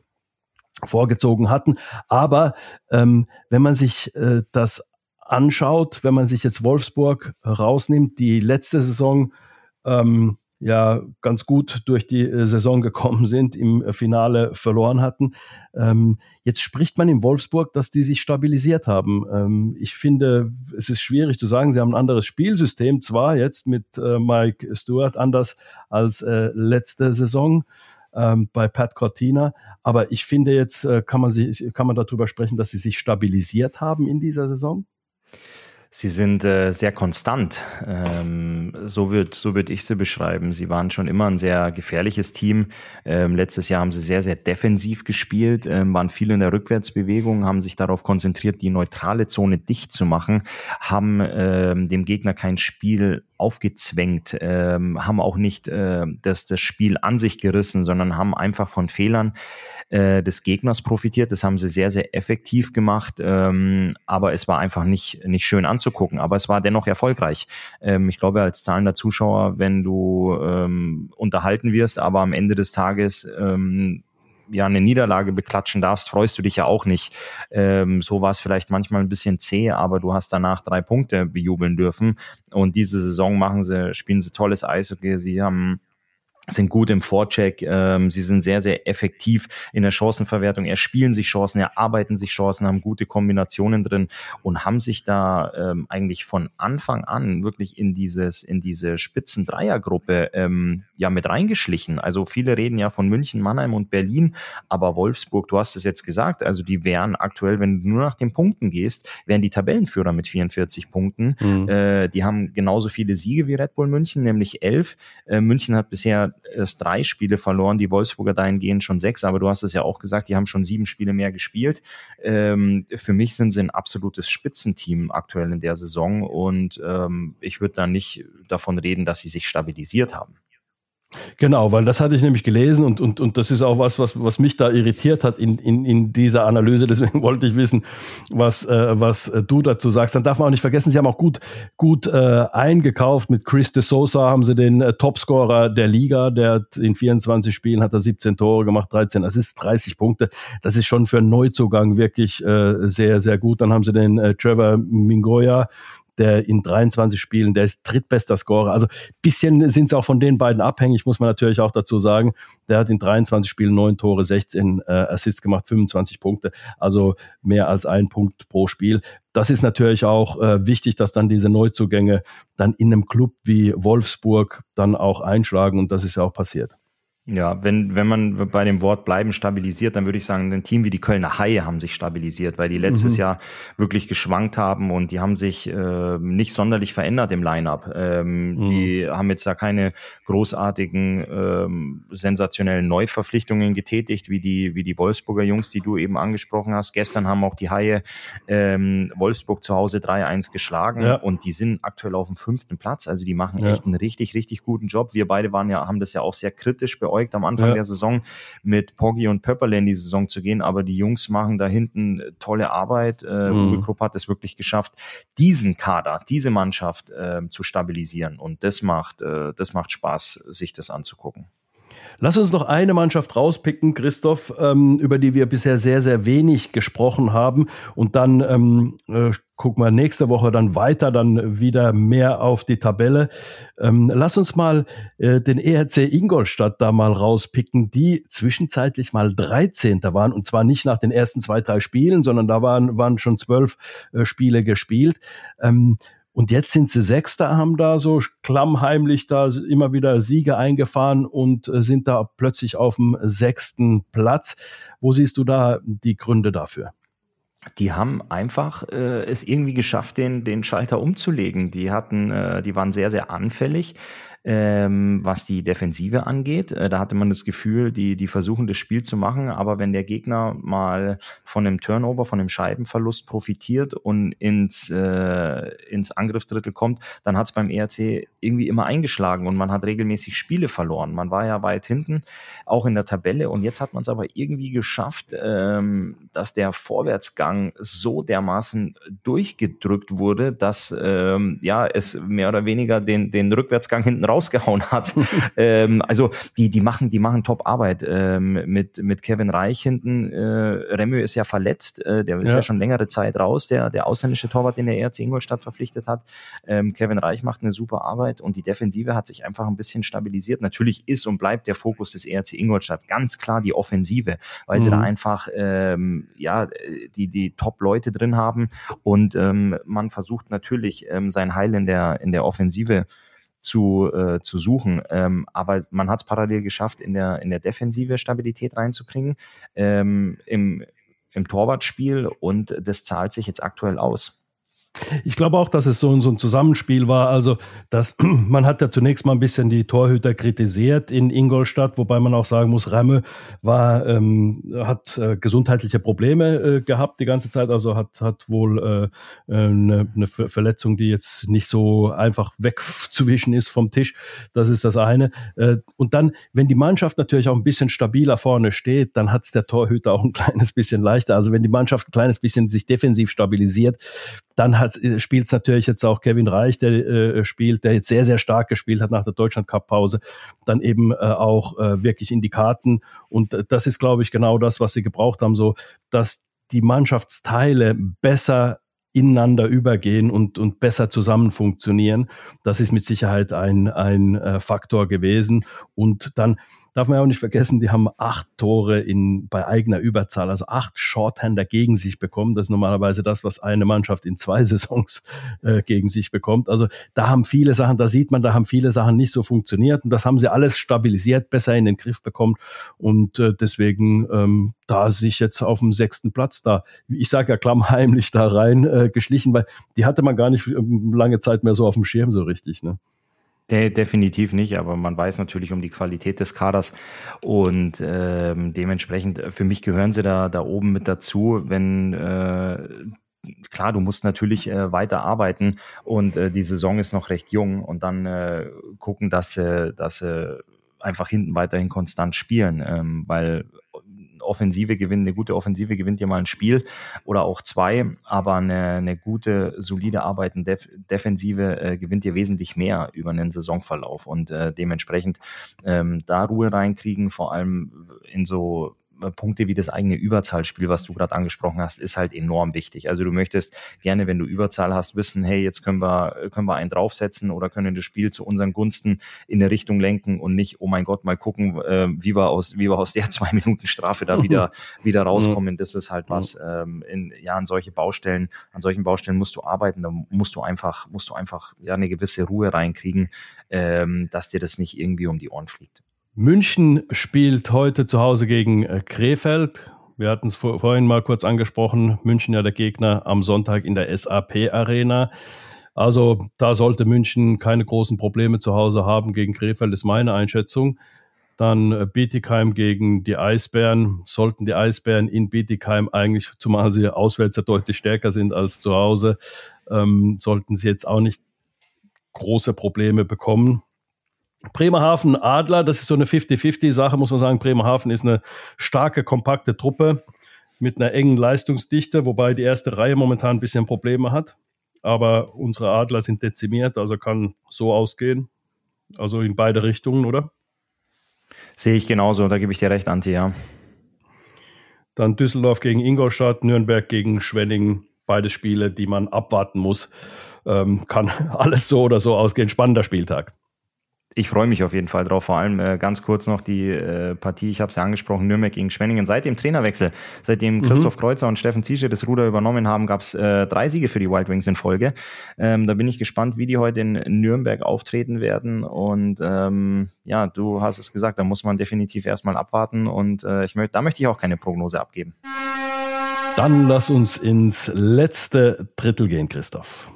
vorgezogen hatten. Aber ähm, wenn man sich äh, das anschaut, wenn man sich jetzt Wolfsburg rausnimmt, die letzte Saison ähm, ja ganz gut durch die äh, Saison gekommen sind, im Finale verloren hatten. Ähm, jetzt spricht man in Wolfsburg, dass die sich stabilisiert haben. Ähm, ich finde, es ist schwierig zu sagen, sie haben ein anderes Spielsystem, zwar jetzt mit äh, Mike Stewart anders als äh, letzte Saison ähm, bei Pat Cortina, aber ich finde jetzt äh, kann man sich, kann man darüber sprechen, dass sie sich stabilisiert haben in dieser Saison. Sie sind äh, sehr konstant. Ähm, so wird so würd ich sie beschreiben. Sie waren schon immer ein sehr gefährliches Team. Ähm, letztes Jahr haben sie sehr, sehr defensiv gespielt, ähm, waren viel in der Rückwärtsbewegung, haben sich darauf konzentriert, die neutrale Zone dicht zu machen, haben ähm, dem Gegner kein Spiel aufgezwängt, ähm, haben auch nicht äh, das, das Spiel an sich gerissen, sondern haben einfach von Fehlern äh, des Gegners profitiert. Das haben sie sehr, sehr effektiv gemacht, ähm, aber es war einfach nicht, nicht schön anzugucken. Aber es war dennoch erfolgreich. Ähm, ich glaube, als zahlender Zuschauer, wenn du ähm, unterhalten wirst, aber am Ende des Tages ähm, ja eine Niederlage beklatschen darfst, freust du dich ja auch nicht. Ähm, so war es vielleicht manchmal ein bisschen zäh, aber du hast danach drei Punkte bejubeln dürfen. Und diese Saison machen sie, spielen sie tolles Eishockey. Sie haben sind gut im Vorcheck, ähm, sie sind sehr, sehr effektiv in der Chancenverwertung, erspielen sich Chancen, erarbeiten sich Chancen, haben gute Kombinationen drin und haben sich da ähm, eigentlich von Anfang an wirklich in dieses, in diese Spitzen-Dreiergruppe ähm, ja mit reingeschlichen. Also viele reden ja von München, Mannheim und Berlin, aber Wolfsburg, du hast es jetzt gesagt, also die wären aktuell, wenn du nur nach den Punkten gehst, wären die Tabellenführer mit 44 Punkten. Mhm. Äh, die haben genauso viele Siege wie Red Bull München, nämlich elf. Äh, München hat bisher erst drei Spiele verloren, die Wolfsburger dahingehend schon sechs, aber du hast es ja auch gesagt, die haben schon sieben Spiele mehr gespielt. Ähm, für mich sind sie ein absolutes Spitzenteam aktuell in der Saison und ähm, ich würde da nicht davon reden, dass sie sich stabilisiert haben. Genau, weil das hatte ich nämlich gelesen und, und, und das ist auch was, was, was mich da irritiert hat in, in, in dieser Analyse. <laughs> Deswegen wollte ich wissen, was, äh, was du dazu sagst. Dann darf man auch nicht vergessen, sie haben auch gut, gut äh, eingekauft. Mit Chris de Sosa haben sie den äh, Topscorer der Liga. Der in 24 Spielen hat er 17 Tore gemacht, 13 Assists, 30 Punkte. Das ist schon für einen Neuzugang wirklich äh, sehr, sehr gut. Dann haben sie den äh, Trevor Mingoya, der in 23 Spielen, der ist drittbester Scorer. Also bisschen sind sie auch von den beiden abhängig, muss man natürlich auch dazu sagen. Der hat in 23 Spielen neun Tore, 16 äh, Assists gemacht, 25 Punkte, also mehr als ein Punkt pro Spiel. Das ist natürlich auch äh, wichtig, dass dann diese Neuzugänge dann in einem Club wie Wolfsburg dann auch einschlagen und das ist ja auch passiert. Ja, wenn, wenn man bei dem Wort bleiben stabilisiert, dann würde ich sagen, ein Team wie die Kölner Haie haben sich stabilisiert, weil die letztes mhm. Jahr wirklich geschwankt haben und die haben sich äh, nicht sonderlich verändert im Line-up. Ähm, mhm. Die haben jetzt da keine großartigen, ähm, sensationellen Neuverpflichtungen getätigt, wie die, wie die Wolfsburger Jungs, die du eben angesprochen hast. Gestern haben auch die Haie ähm, Wolfsburg zu Hause 3-1 geschlagen ja. und die sind aktuell auf dem fünften Platz. Also die machen ja. echt einen richtig, richtig guten Job. Wir beide waren ja, haben das ja auch sehr kritisch bei beäugt, am Anfang ja. der Saison mit Poggi und Pöpperle in die Saison zu gehen. Aber die Jungs machen da hinten äh, tolle Arbeit. Äh, mhm. Uwe Krupp hat es wirklich geschafft, diesen Kader, diese Mannschaft äh, zu stabilisieren. Und das macht, äh, das macht Spaß, sich das anzugucken. Lass uns noch eine Mannschaft rauspicken, Christoph, ähm, über die wir bisher sehr, sehr wenig gesprochen haben. Und dann ähm, äh, gucken wir nächste Woche dann weiter, dann wieder mehr auf die Tabelle. Ähm, lass uns mal äh, den ERC Ingolstadt da mal rauspicken, die zwischenzeitlich mal 13. waren. Und zwar nicht nach den ersten zwei, drei Spielen, sondern da waren, waren schon zwölf äh, Spiele gespielt. Ähm, und jetzt sind sie Sechster, haben da so klammheimlich da immer wieder Siege eingefahren und äh, sind da plötzlich auf dem sechsten Platz. Wo siehst du da die Gründe dafür? die haben einfach äh, es irgendwie geschafft, den, den Schalter umzulegen. Die hatten, äh, die waren sehr, sehr anfällig ähm, was die Defensive angeht. Äh, da hatte man das Gefühl, die, die versuchen das Spiel zu machen, aber wenn der Gegner mal von einem Turnover, von einem Scheibenverlust profitiert und ins, äh, ins Angriffsdrittel kommt, dann hat es beim ERC irgendwie immer eingeschlagen und man hat regelmäßig Spiele verloren. Man war ja weit hinten, auch in der Tabelle und jetzt hat man es aber irgendwie geschafft, ähm, dass der Vorwärtsgang so dermaßen durchgedrückt wurde, dass ähm, ja es mehr oder weniger den, den Rückwärtsgang hinten rausgehauen hat. <laughs> ähm, also die, die machen, die machen Top-Arbeit ähm, mit, mit Kevin Reich hinten. Äh, Remö ist ja verletzt, äh, der ist ja. ja. schon längere Zeit raus, der, der ausländische Torwart, den der ERC Ingolstadt verpflichtet hat. Ähm, Kevin Reich macht eine super Arbeit und die Defensive hat sich einfach ein bisschen stabilisiert. Natürlich ist und bleibt der Fokus des ERC Ingolstadt ganz klar die Offensive, weil mhm. sie da mhm. einfach ähm, ja die, die Top-Leute drin haben und ähm, man versucht natürlich ähm, sein Heil in der, in der Offensive zu, äh, zu suchen. Ähm, aber man hat es parallel geschafft, in der, in der Defensive Stabilität reinzubringen, ähm, im, im Torwartspiel und das zahlt sich jetzt aktuell aus. Ich glaube auch, dass es so, so ein Zusammenspiel war. Also, dass <clears throat> man hat ja zunächst mal ein bisschen die Torhüter kritisiert in Ingolstadt, wobei man auch sagen muss, Ramme war, ähm, hat äh, gesundheitliche Probleme äh, gehabt die ganze Zeit. Also hat, hat wohl äh, eine, eine Verletzung, die jetzt nicht so einfach wegzuwischen ist vom Tisch. Das ist das eine. Äh, und dann, wenn die Mannschaft natürlich auch ein bisschen stabiler vorne steht, dann hat es der Torhüter auch ein kleines bisschen leichter. Also wenn die Mannschaft ein kleines bisschen sich defensiv stabilisiert, dann äh, spielt es natürlich jetzt auch Kevin Reich, der äh, spielt, der jetzt sehr, sehr stark gespielt hat nach der Deutschland Cup Pause, dann eben äh, auch äh, wirklich in die Karten. Und äh, das ist, glaube ich, genau das, was sie gebraucht haben, so, dass die Mannschaftsteile besser ineinander übergehen und, und besser zusammen funktionieren. Das ist mit Sicherheit ein, ein äh, Faktor gewesen. Und dann darf man ja auch nicht vergessen, die haben acht Tore in, bei eigener Überzahl, also acht Shorthander gegen sich bekommen. Das ist normalerweise das, was eine Mannschaft in zwei <laughs> Saisons äh, gegen sich bekommt. Also da haben viele Sachen, da sieht man, da haben viele Sachen nicht so funktioniert und das haben sie alles stabilisiert, besser in den Griff bekommen und äh, deswegen ähm, da sich jetzt auf dem sechsten Platz da, ich sage ja klammheimlich da rein äh, geschlichen, weil die hatte man gar nicht ähm, lange Zeit mehr so auf dem Schirm so richtig. Ne? De definitiv nicht, aber man weiß natürlich um die Qualität des Kaders. Und ähm, dementsprechend äh, für mich gehören sie da, da oben mit dazu, wenn äh, klar, du musst natürlich äh, weiter arbeiten und äh, die Saison ist noch recht jung und dann äh, gucken, dass sie, dass sie einfach hinten weiterhin konstant spielen, ähm, weil Offensive gewinnt, eine gute Offensive gewinnt ja mal ein Spiel oder auch zwei, aber eine, eine gute, solide Arbeit in Def Defensive äh, gewinnt dir wesentlich mehr über einen Saisonverlauf. Und äh, dementsprechend ähm, da Ruhe reinkriegen, vor allem in so Punkte wie das eigene Überzahlspiel, was du gerade angesprochen hast, ist halt enorm wichtig. Also du möchtest gerne, wenn du Überzahl hast, wissen, hey, jetzt können wir, können wir einen draufsetzen oder können das Spiel zu unseren Gunsten in eine Richtung lenken und nicht, oh mein Gott, mal gucken, äh, wie wir aus, wie wir aus der <laughs> zwei Minuten Strafe da wieder, <laughs> wieder rauskommen. Das ist halt was, ähm, in, ja, an solche Baustellen, an solchen Baustellen musst du arbeiten, da musst du einfach, musst du einfach, ja, eine gewisse Ruhe reinkriegen, ähm, dass dir das nicht irgendwie um die Ohren fliegt. München spielt heute zu Hause gegen äh, Krefeld. Wir hatten es vor, vorhin mal kurz angesprochen. München ja der Gegner am Sonntag in der SAP Arena. Also da sollte München keine großen Probleme zu Hause haben gegen Krefeld, ist meine Einschätzung. Dann äh, Bietigheim gegen die Eisbären. Sollten die Eisbären in Bietigheim eigentlich, zumal sie auswärts ja deutlich stärker sind als zu Hause, ähm, sollten sie jetzt auch nicht große Probleme bekommen. Bremerhaven Adler, das ist so eine 50-50-Sache, muss man sagen. Bremerhaven ist eine starke, kompakte Truppe mit einer engen Leistungsdichte, wobei die erste Reihe momentan ein bisschen Probleme hat. Aber unsere Adler sind dezimiert, also kann so ausgehen. Also in beide Richtungen, oder? Sehe ich genauso, da gebe ich dir recht, Anti, ja. Dann Düsseldorf gegen Ingolstadt, Nürnberg gegen Schwenning. Beide Spiele, die man abwarten muss. Ähm, kann <laughs> alles so oder so ausgehen. Spannender Spieltag ich freue mich auf jeden Fall drauf. Vor allem äh, ganz kurz noch die äh, Partie, ich habe es ja angesprochen, Nürnberg gegen Schwenningen. Seit dem Trainerwechsel, seitdem mhm. Christoph Kreuzer und Steffen Ziesche das Ruder übernommen haben, gab es äh, drei Siege für die Wild Wings in Folge. Ähm, da bin ich gespannt, wie die heute in Nürnberg auftreten werden. Und ähm, ja, du hast es gesagt, da muss man definitiv erstmal abwarten. Und äh, ich möchte, da möchte ich auch keine Prognose abgeben. Dann lass uns ins letzte Drittel gehen, Christoph.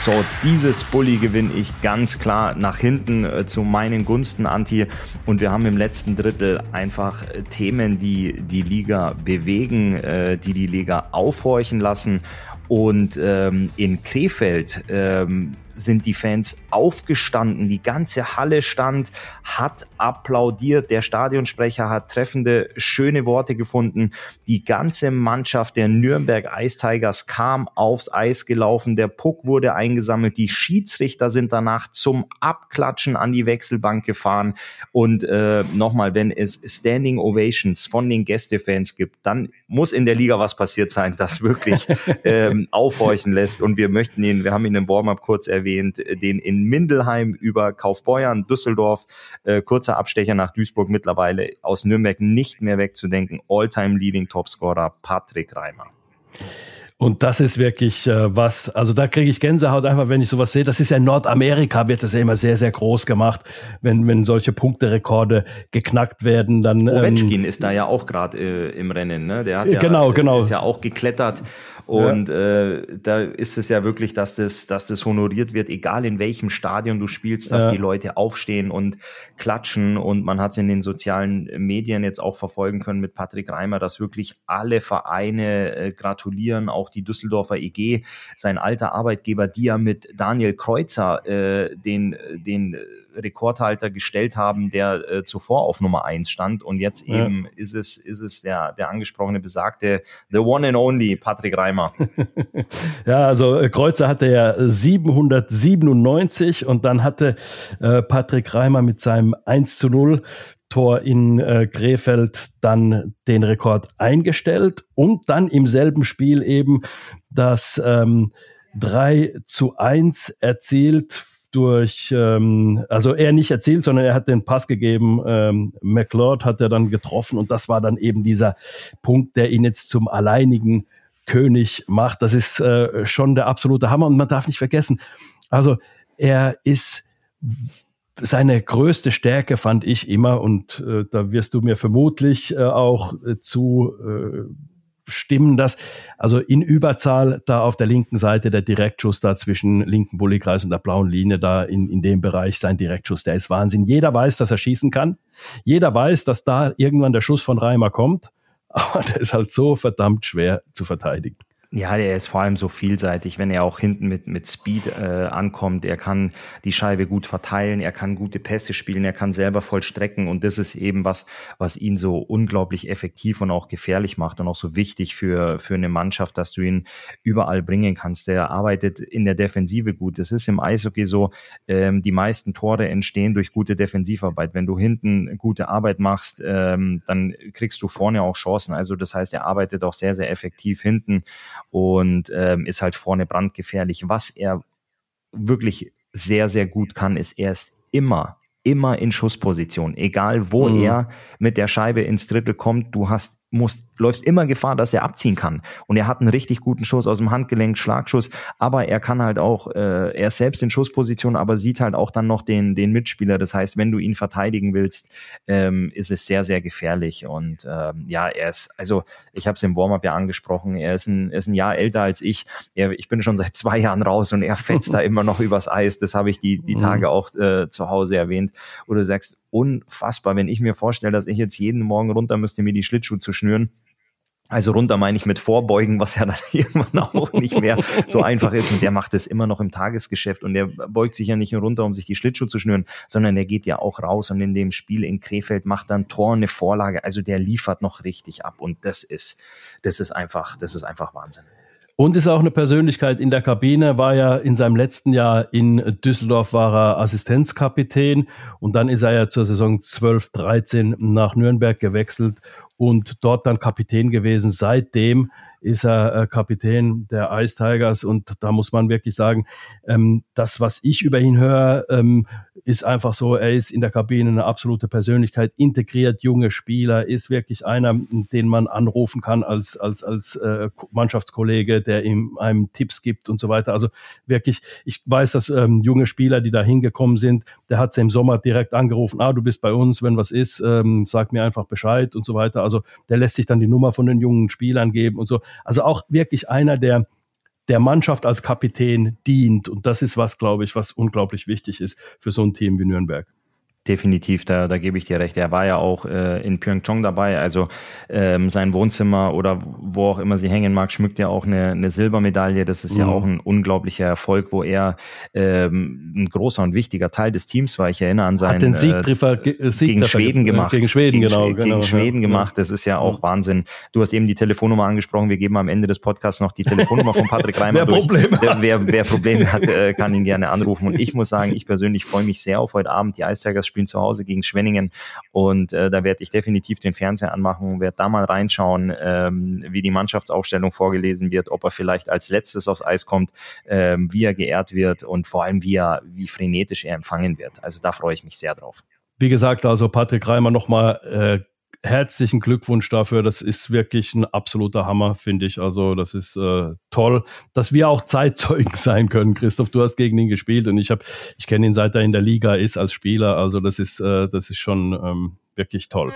So, dieses Bully gewinne ich ganz klar nach hinten äh, zu meinen Gunsten, Anti. Und wir haben im letzten Drittel einfach äh, Themen, die die Liga bewegen, äh, die die Liga aufhorchen lassen. Und ähm, in Krefeld ähm, sind die Fans aufgestanden, die ganze Halle stand, hat applaudiert, der Stadionsprecher hat treffende, schöne Worte gefunden, die ganze Mannschaft der Nürnberg Ice Tigers kam aufs Eis gelaufen, der Puck wurde eingesammelt, die Schiedsrichter sind danach zum Abklatschen an die Wechselbank gefahren. Und äh, nochmal, wenn es Standing Ovations von den Gästefans gibt, dann muss in der Liga was passiert sein, das wirklich <laughs> ähm, aufhorchen lässt. Und wir möchten ihn, wir haben ihn im Warm-up kurz erwähnt, erwähnt, den in Mindelheim über Kaufbeuern, Düsseldorf, äh, kurzer Abstecher nach Duisburg mittlerweile aus Nürnberg nicht mehr wegzudenken. All-time Leading Topscorer Patrick Reimer. Und das ist wirklich äh, was, also da kriege ich Gänsehaut einfach, wenn ich sowas sehe. Das ist ja in Nordamerika, wird das ja immer sehr, sehr groß gemacht, wenn, wenn solche Punkterekorde geknackt werden. Dann, Ovechkin ähm, ist da ja auch gerade äh, im Rennen, ne? Der hat ja, genau, genau. ist ja auch geklettert und ja. äh, da ist es ja wirklich, dass das, dass das honoriert wird, egal in welchem Stadion du spielst, dass ja. die Leute aufstehen und klatschen. Und man hat es in den sozialen Medien jetzt auch verfolgen können mit Patrick Reimer, dass wirklich alle Vereine äh, gratulieren, auch die Düsseldorfer EG, sein alter Arbeitgeber, die ja mit Daniel Kreuzer äh, den, den Rekordhalter gestellt haben, der äh, zuvor auf Nummer eins stand. Und jetzt ja. eben ist es, ist es der, der angesprochene besagte The One and Only Patrick Reimer. <laughs> ja, also äh, Kreuzer hatte ja 797 und dann hatte äh, Patrick Reimer mit seinem 1 zu 0 Tor in äh, Krefeld dann den Rekord eingestellt und dann im selben Spiel eben das ähm, 3 zu 1 erzielt durch, ähm, also er nicht erzielt, sondern er hat den Pass gegeben. Ähm, McLeod hat er dann getroffen und das war dann eben dieser Punkt, der ihn jetzt zum alleinigen König macht. Das ist äh, schon der absolute Hammer und man darf nicht vergessen, also er ist seine größte Stärke fand ich immer und äh, da wirst du mir vermutlich äh, auch äh, zu äh, stimmen das. Also in Überzahl da auf der linken Seite der Direktschuss da zwischen linken Bullykreis und der blauen Linie da in, in dem Bereich sein Direktschuss, der ist Wahnsinn. Jeder weiß, dass er schießen kann. Jeder weiß, dass da irgendwann der Schuss von Reimer kommt. <laughs> Aber der ist halt so verdammt schwer zu verteidigen. Ja, der ist vor allem so vielseitig, wenn er auch hinten mit, mit Speed äh, ankommt. Er kann die Scheibe gut verteilen, er kann gute Pässe spielen, er kann selber vollstrecken und das ist eben was, was ihn so unglaublich effektiv und auch gefährlich macht und auch so wichtig für, für eine Mannschaft, dass du ihn überall bringen kannst. Der arbeitet in der Defensive gut. Das ist im Eishockey so, ähm, die meisten Tore entstehen durch gute Defensivarbeit. Wenn du hinten gute Arbeit machst, ähm, dann kriegst du vorne auch Chancen. Also das heißt, er arbeitet auch sehr, sehr effektiv hinten und ähm, ist halt vorne brandgefährlich. Was er wirklich sehr, sehr gut kann, ist, er ist immer, immer in Schussposition. Egal wo mhm. er mit der Scheibe ins Drittel kommt, du hast musst, läufst immer Gefahr, dass er abziehen kann. Und er hat einen richtig guten Schuss aus dem Handgelenk, Schlagschuss, aber er kann halt auch, äh, er ist selbst in Schussposition, aber sieht halt auch dann noch den, den Mitspieler. Das heißt, wenn du ihn verteidigen willst, ähm, ist es sehr, sehr gefährlich. Und ähm, ja, er ist, also ich habe es im Warm-up ja angesprochen, er ist ein, er ist ein Jahr älter als ich. Er, ich bin schon seit zwei Jahren raus und er fetzt da <laughs> immer noch übers Eis. Das habe ich die, die mhm. Tage auch äh, zu Hause erwähnt. Oder du sagst, unfassbar, wenn ich mir vorstelle, dass ich jetzt jeden Morgen runter müsste, mir die Schlittschuhe zu schnüren. Also runter meine ich mit Vorbeugen, was ja <laughs> dann irgendwann auch nicht mehr so einfach ist. Und der macht es immer noch im Tagesgeschäft und der beugt sich ja nicht nur runter, um sich die Schlittschuhe zu schnüren, sondern der geht ja auch raus und in dem Spiel in Krefeld macht dann Tor eine Vorlage. Also der liefert noch richtig ab und das ist, das ist einfach, das ist einfach Wahnsinn. Und ist auch eine Persönlichkeit in der Kabine, war ja in seinem letzten Jahr in Düsseldorf, war er Assistenzkapitän und dann ist er ja zur Saison 12, 13 nach Nürnberg gewechselt und dort dann Kapitän gewesen. Seitdem ist er äh, Kapitän der Ice Tigers und da muss man wirklich sagen, ähm, das, was ich über ihn höre, ähm, ist einfach so, er ist in der Kabine eine absolute Persönlichkeit, integriert junge Spieler, ist wirklich einer, den man anrufen kann als, als, als äh, Mannschaftskollege, der ihm einem Tipps gibt und so weiter. Also wirklich, ich weiß, dass ähm, junge Spieler, die da hingekommen sind, der hat sie im Sommer direkt angerufen, ah, du bist bei uns, wenn was ist, ähm, sag mir einfach Bescheid und so weiter. Also der lässt sich dann die Nummer von den jungen Spielern geben und so. Also auch wirklich einer, der der Mannschaft als Kapitän dient. Und das ist was, glaube ich, was unglaublich wichtig ist für so ein Team wie Nürnberg. Definitiv, da, da gebe ich dir recht. Er war ja auch äh, in Pyeongchang dabei. Also ähm, sein Wohnzimmer oder wo auch immer sie hängen mag, schmückt ja auch eine, eine Silbermedaille. Das ist mhm. ja auch ein unglaublicher Erfolg, wo er ähm, ein großer und wichtiger Teil des Teams war. Ich erinnere an seinen Hat den Siegtreffer äh, Sieg gegen Schweden gemacht. Gegen Schweden, gegen, genau. Gegen genau, Schweden ja. gemacht. Das ist ja auch ja. Wahnsinn. Du hast eben die Telefonnummer angesprochen. Wir geben am Ende des Podcasts noch die Telefonnummer von Patrick <laughs> Reimer wer durch. Probleme wer, wer, wer Probleme hat, äh, kann ihn gerne anrufen. Und ich muss sagen, ich persönlich freue mich sehr auf heute Abend. Die Ice Tigers spielen zu Hause gegen. Schwenningen. Und äh, da werde ich definitiv den Fernseher anmachen, werde da mal reinschauen, ähm, wie die Mannschaftsaufstellung vorgelesen wird, ob er vielleicht als letztes aufs Eis kommt, ähm, wie er geehrt wird und vor allem wie er, wie frenetisch er empfangen wird. Also da freue ich mich sehr drauf. Wie gesagt, also Patrick Reimer nochmal äh, herzlichen Glückwunsch dafür. Das ist wirklich ein absoluter Hammer, finde ich. Also das ist äh, toll, dass wir auch Zeitzeugen <laughs> sein können. Christoph, du hast gegen ihn gespielt und ich habe, ich kenne ihn seit er in der Liga ist als Spieler. Also das ist, äh, das ist schon ähm, wirklich toll.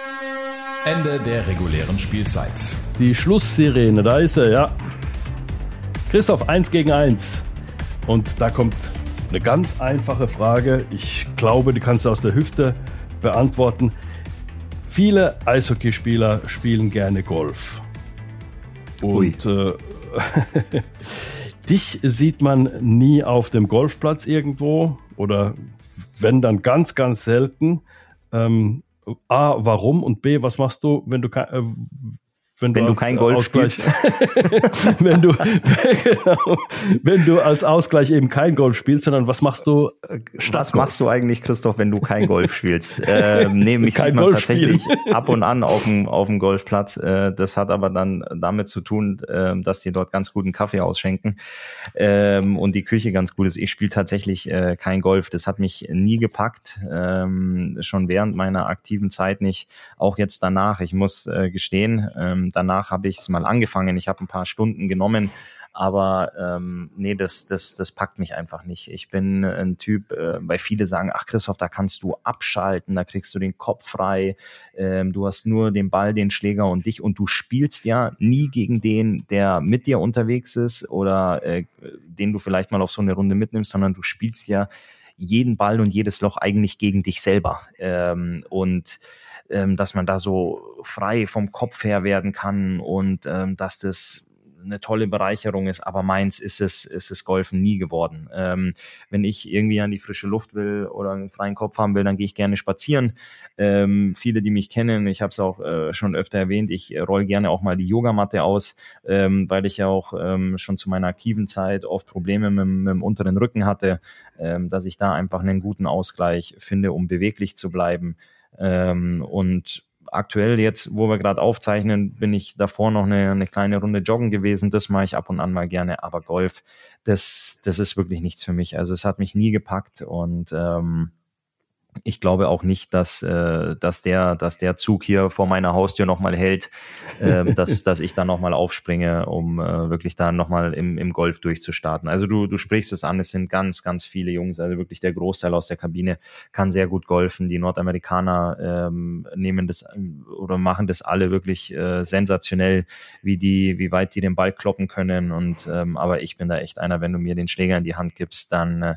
Ende der regulären Spielzeit. Die Schlusssirene, da ist er, ja. Christoph, eins gegen eins. Und da kommt eine ganz einfache Frage. Ich glaube, die kannst du aus der Hüfte beantworten. Viele Eishockeyspieler spielen gerne Golf. Und äh, <laughs> dich sieht man nie auf dem Golfplatz irgendwo oder wenn dann ganz, ganz selten. Ähm, A, warum? Und B, was machst du, wenn du, äh, wenn, wenn du, du kein Golf Ausgleich, spielst. <laughs> wenn, du, genau, wenn du als Ausgleich eben kein Golf spielst, sondern was machst du äh, statt Was machst du eigentlich, Christoph, wenn du kein Golf spielst? <laughs> ähm, nee, mich kein sieht man Golf tatsächlich spielen. <laughs> ab und an auf dem, auf dem Golfplatz. Äh, das hat aber dann damit zu tun, äh, dass die dort ganz guten Kaffee ausschenken ähm, und die Küche ganz gut ist. Ich spiele tatsächlich äh, kein Golf. Das hat mich nie gepackt, ähm, schon während meiner aktiven Zeit nicht, auch jetzt danach. Ich muss äh, gestehen, ähm, danach habe ich es mal angefangen. Ich habe ein paar Stunden genommen, aber ähm, nee, das, das, das packt mich einfach nicht. Ich bin ein Typ, äh, weil viele sagen, ach Christoph, da kannst du abschalten, da kriegst du den Kopf frei, ähm, du hast nur den Ball, den Schläger und dich und du spielst ja nie gegen den, der mit dir unterwegs ist oder äh, den du vielleicht mal auf so eine Runde mitnimmst, sondern du spielst ja jeden Ball und jedes Loch eigentlich gegen dich selber. Ähm, und ähm, dass man da so frei vom Kopf her werden kann und ähm, dass das eine tolle Bereicherung ist, aber meins ist es, ist es Golfen nie geworden. Ähm, wenn ich irgendwie an die frische Luft will oder einen freien Kopf haben will, dann gehe ich gerne spazieren. Ähm, viele, die mich kennen, ich habe es auch äh, schon öfter erwähnt, ich roll gerne auch mal die Yogamatte aus, ähm, weil ich ja auch ähm, schon zu meiner aktiven Zeit oft Probleme mit, mit dem unteren Rücken hatte, ähm, dass ich da einfach einen guten Ausgleich finde, um beweglich zu bleiben. Ähm, und aktuell jetzt, wo wir gerade aufzeichnen, bin ich davor noch eine, eine kleine Runde joggen gewesen. Das mache ich ab und an mal gerne, aber Golf, das, das ist wirklich nichts für mich. Also es hat mich nie gepackt und ähm, ich glaube auch nicht, dass, äh, dass, der, dass der Zug hier vor meiner Haustür nochmal hält, äh, <laughs> dass, dass ich da nochmal aufspringe, um äh, wirklich da nochmal im, im Golf durchzustarten. Also du, du sprichst es an, es sind ganz, ganz viele Jungs, also wirklich der Großteil aus der Kabine kann sehr gut golfen. Die Nordamerikaner ähm, nehmen das oder machen das alle wirklich äh, sensationell, wie die, wie weit die den Ball kloppen können. Und ähm, aber ich bin da echt einer, wenn du mir den Schläger in die Hand gibst, dann äh,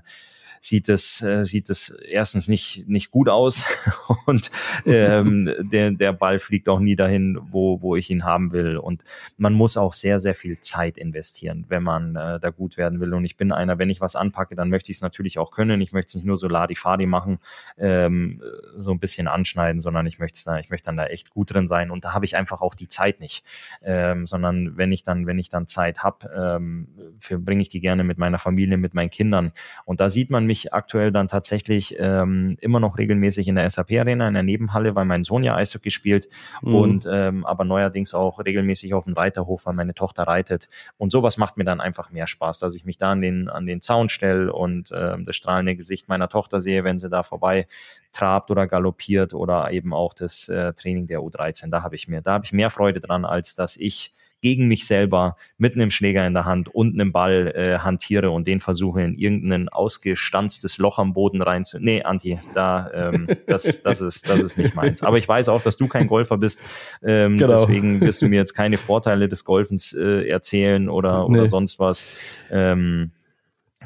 sieht es, äh, sieht es erstens nicht, nicht gut aus <laughs> und ähm, der, der Ball fliegt auch nie dahin, wo, wo ich ihn haben will. Und man muss auch sehr, sehr viel Zeit investieren, wenn man äh, da gut werden will. Und ich bin einer, wenn ich was anpacke, dann möchte ich es natürlich auch können. Ich möchte es nicht nur so Ladi-Fadi machen, ähm, so ein bisschen anschneiden, sondern ich möchte da, ich möchte dann da echt gut drin sein. Und da habe ich einfach auch die Zeit nicht. Ähm, sondern wenn ich dann, wenn ich dann Zeit habe, ähm, verbringe ich die gerne mit meiner Familie, mit meinen Kindern. Und da sieht man mich mich aktuell dann tatsächlich ähm, immer noch regelmäßig in der SAP-Arena, in der Nebenhalle, weil mein Sohn ja Eishockey spielt mhm. und ähm, aber neuerdings auch regelmäßig auf dem Reiterhof, weil meine Tochter reitet. Und sowas macht mir dann einfach mehr Spaß, dass ich mich da an den, an den Zaun stelle und ähm, das strahlende Gesicht meiner Tochter sehe, wenn sie da vorbei trabt oder galoppiert oder eben auch das äh, Training der U13. Da habe ich mir, da habe ich mehr Freude dran, als dass ich gegen mich selber mit einem Schläger in der Hand und einem Ball äh, hantiere und den versuche in irgendein ausgestanztes Loch am Boden rein zu. Nee, Anti, da ähm, <laughs> das, das ist das ist nicht meins. Aber ich weiß auch, dass du kein Golfer bist. Ähm, genau. Deswegen wirst du mir jetzt keine Vorteile des Golfens äh, erzählen oder oder nee. sonst was. Ähm,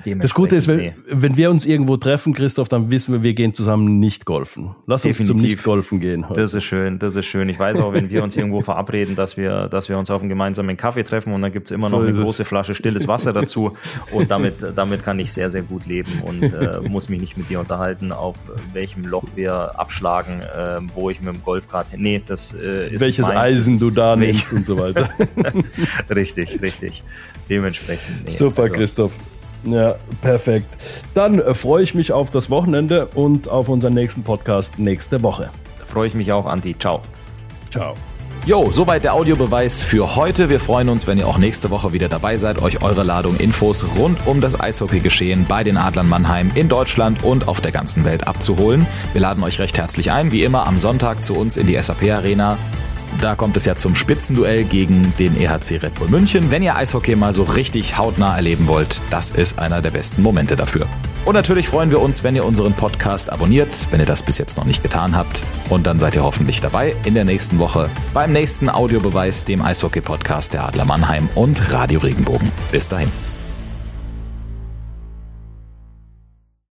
das Gute ist, wenn, nee. wenn wir uns irgendwo treffen, Christoph, dann wissen wir, wir gehen zusammen nicht golfen. Lass Definitiv. uns zum Nicht-Golfen gehen. Heute. Das ist schön, das ist schön. Ich weiß auch, wenn wir uns irgendwo verabreden, dass wir, dass wir uns auf einen gemeinsamen Kaffee treffen und dann gibt's immer noch so eine große Flasche stilles Wasser dazu. Und damit, damit kann ich sehr, sehr gut leben und äh, muss mich nicht mit dir unterhalten, auf welchem Loch wir abschlagen, äh, wo ich mit dem Golfkart. Nee, das äh, ist. Welches Eisen du da nimmst und so weiter. <laughs> richtig, richtig. Dementsprechend. Nee, Super, also, Christoph. Ja, perfekt. Dann äh, freue ich mich auf das Wochenende und auf unseren nächsten Podcast nächste Woche. Freue ich mich auch, Anti. Ciao. Ciao. Jo, soweit der Audiobeweis für heute. Wir freuen uns, wenn ihr auch nächste Woche wieder dabei seid, euch eure Ladung Infos rund um das Eishockey-Geschehen bei den Adlern Mannheim in Deutschland und auf der ganzen Welt abzuholen. Wir laden euch recht herzlich ein, wie immer am Sonntag zu uns in die SAP Arena. Da kommt es ja zum Spitzenduell gegen den EHC Red Bull München. Wenn ihr Eishockey mal so richtig hautnah erleben wollt, das ist einer der besten Momente dafür. Und natürlich freuen wir uns, wenn ihr unseren Podcast abonniert, wenn ihr das bis jetzt noch nicht getan habt. Und dann seid ihr hoffentlich dabei in der nächsten Woche beim nächsten Audiobeweis, dem Eishockey-Podcast der Adler Mannheim und Radio Regenbogen. Bis dahin.